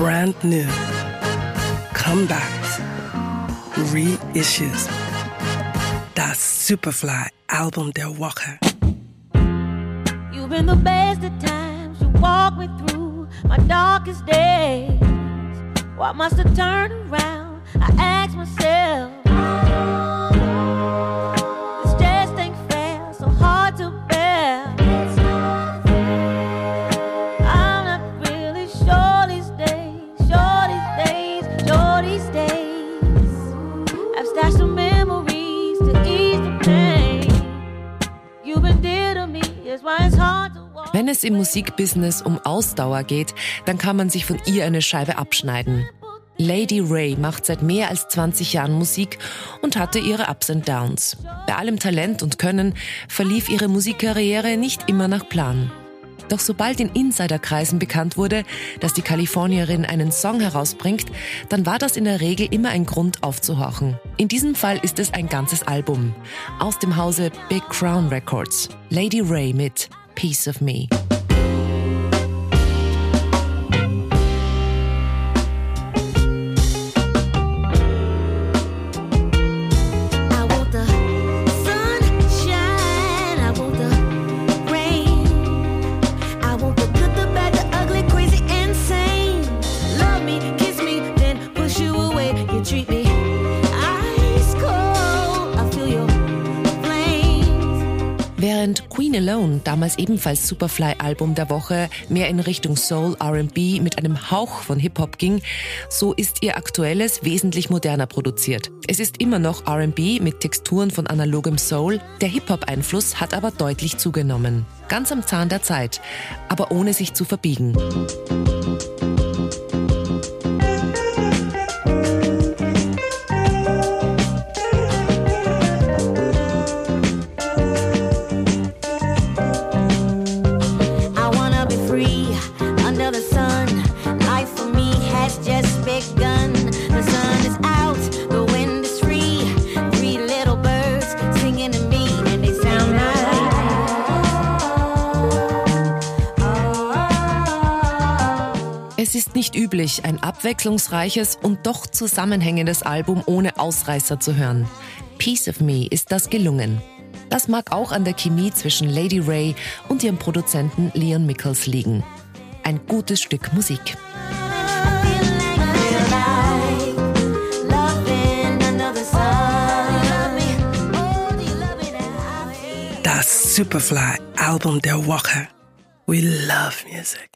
brand new, comebacks, reissues. That Superfly Album der Woche. You've been the best at times. You walk me through my darkest days. What must have turned around? I ask myself. Wenn es im Musikbusiness um Ausdauer geht, dann kann man sich von ihr eine Scheibe abschneiden. Lady Ray macht seit mehr als 20 Jahren Musik und hatte ihre Ups and Downs. Bei allem Talent und Können verlief ihre Musikkarriere nicht immer nach Plan. Doch sobald in Insiderkreisen bekannt wurde, dass die Kalifornierin einen Song herausbringt, dann war das in der Regel immer ein Grund aufzuhorchen. In diesem Fall ist es ein ganzes Album. Aus dem Hause Big Crown Records. Lady Ray mit Piece of Me. Während Queen Alone, damals ebenfalls Superfly-Album der Woche, mehr in Richtung Soul, RB mit einem Hauch von Hip-Hop ging, so ist ihr aktuelles wesentlich moderner produziert. Es ist immer noch RB mit Texturen von analogem Soul, der Hip-Hop-Einfluss hat aber deutlich zugenommen. Ganz am Zahn der Zeit, aber ohne sich zu verbiegen. Es ist nicht üblich, ein abwechslungsreiches und doch zusammenhängendes Album ohne Ausreißer zu hören. Piece of Me ist das gelungen. Das mag auch an der Chemie zwischen Lady Ray und ihrem Produzenten Leon Michaels liegen. Ein gutes Stück Musik. Das Superfly Album der Woche. We love music.